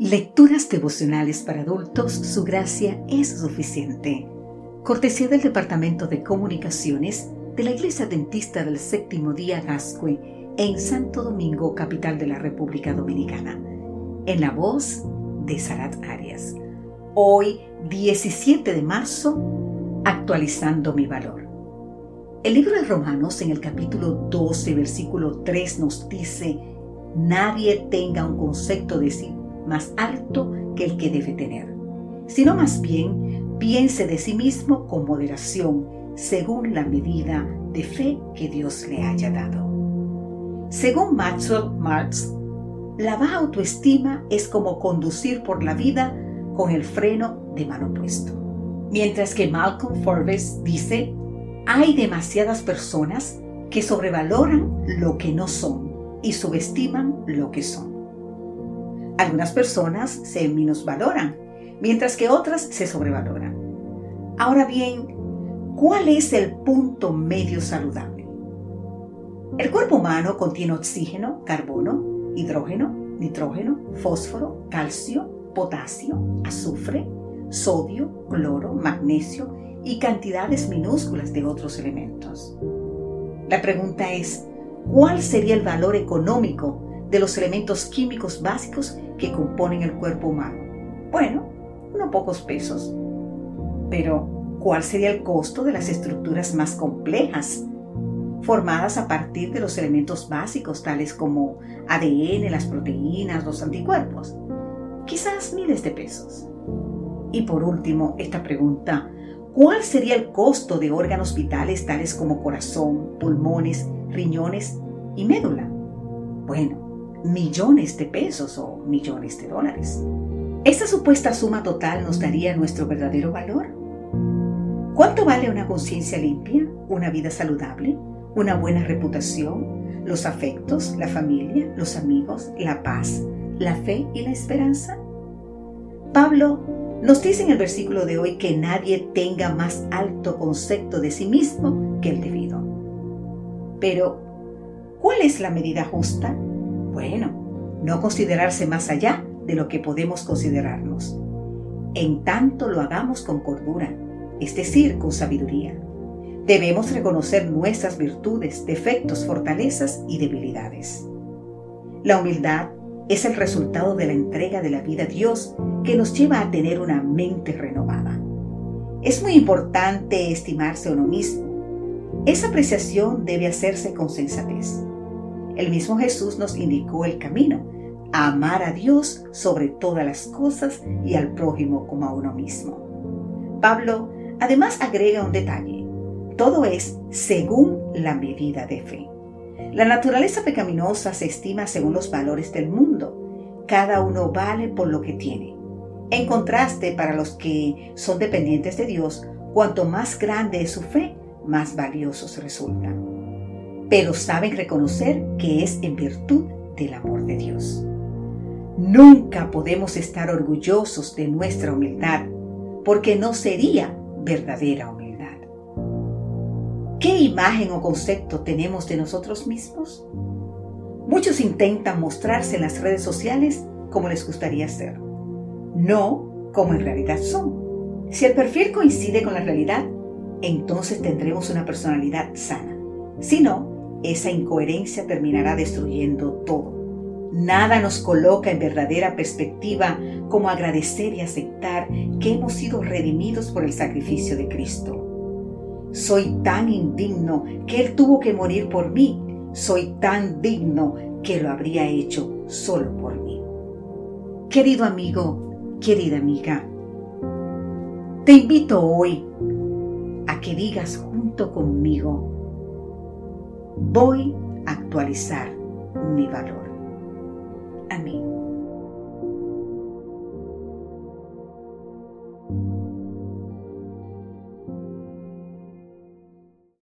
Lecturas devocionales para adultos, su gracia es suficiente. Cortesía del Departamento de Comunicaciones de la Iglesia Dentista del Séptimo Día Gascue en Santo Domingo, capital de la República Dominicana. En la voz de Sarat Arias. Hoy, 17 de marzo, actualizando mi valor. El libro de Romanos en el capítulo 12, versículo 3 nos dice, nadie tenga un concepto de sí más alto que el que debe tener, sino más bien piense de sí mismo con moderación, según la medida de fe que Dios le haya dado. Según Maxwell Marx, la baja autoestima es como conducir por la vida con el freno de mano puesto. Mientras que Malcolm Forbes dice, hay demasiadas personas que sobrevaloran lo que no son y subestiman lo que son. Algunas personas se minusvaloran, mientras que otras se sobrevaloran. Ahora bien, ¿cuál es el punto medio saludable? El cuerpo humano contiene oxígeno, carbono, hidrógeno, nitrógeno, fósforo, calcio, potasio, azufre, sodio, cloro, magnesio y cantidades minúsculas de otros elementos. La pregunta es, ¿cuál sería el valor económico de los elementos químicos básicos que componen el cuerpo humano? Bueno, unos pocos pesos. Pero, ¿cuál sería el costo de las estructuras más complejas, formadas a partir de los elementos básicos tales como ADN, las proteínas, los anticuerpos? Quizás miles de pesos. Y por último, esta pregunta, ¿cuál sería el costo de órganos vitales tales como corazón, pulmones, riñones y médula? Bueno, millones de pesos o millones de dólares. ¿Esta supuesta suma total nos daría nuestro verdadero valor? ¿Cuánto vale una conciencia limpia, una vida saludable, una buena reputación, los afectos, la familia, los amigos, la paz, la fe y la esperanza? Pablo nos dice en el versículo de hoy que nadie tenga más alto concepto de sí mismo que el debido. Pero, ¿cuál es la medida justa? Bueno, no considerarse más allá de lo que podemos considerarnos. En tanto lo hagamos con cordura, es decir, con sabiduría. Debemos reconocer nuestras virtudes, defectos, fortalezas y debilidades. La humildad es el resultado de la entrega de la vida a Dios que nos lleva a tener una mente renovada. Es muy importante estimarse uno mismo. Esa apreciación debe hacerse con sensatez. El mismo Jesús nos indicó el camino, a amar a Dios sobre todas las cosas y al prójimo como a uno mismo. Pablo además agrega un detalle. Todo es según la medida de fe. La naturaleza pecaminosa se estima según los valores del mundo. Cada uno vale por lo que tiene. En contraste, para los que son dependientes de Dios, cuanto más grande es su fe, más valiosos resultan pero saben reconocer que es en virtud del amor de Dios. Nunca podemos estar orgullosos de nuestra humildad, porque no sería verdadera humildad. ¿Qué imagen o concepto tenemos de nosotros mismos? Muchos intentan mostrarse en las redes sociales como les gustaría ser, no como en realidad son. Si el perfil coincide con la realidad, entonces tendremos una personalidad sana. Si no, esa incoherencia terminará destruyendo todo. Nada nos coloca en verdadera perspectiva como agradecer y aceptar que hemos sido redimidos por el sacrificio de Cristo. Soy tan indigno que Él tuvo que morir por mí. Soy tan digno que lo habría hecho solo por mí. Querido amigo, querida amiga, te invito hoy a que digas junto conmigo, voy a actualizar mi valor. Amén.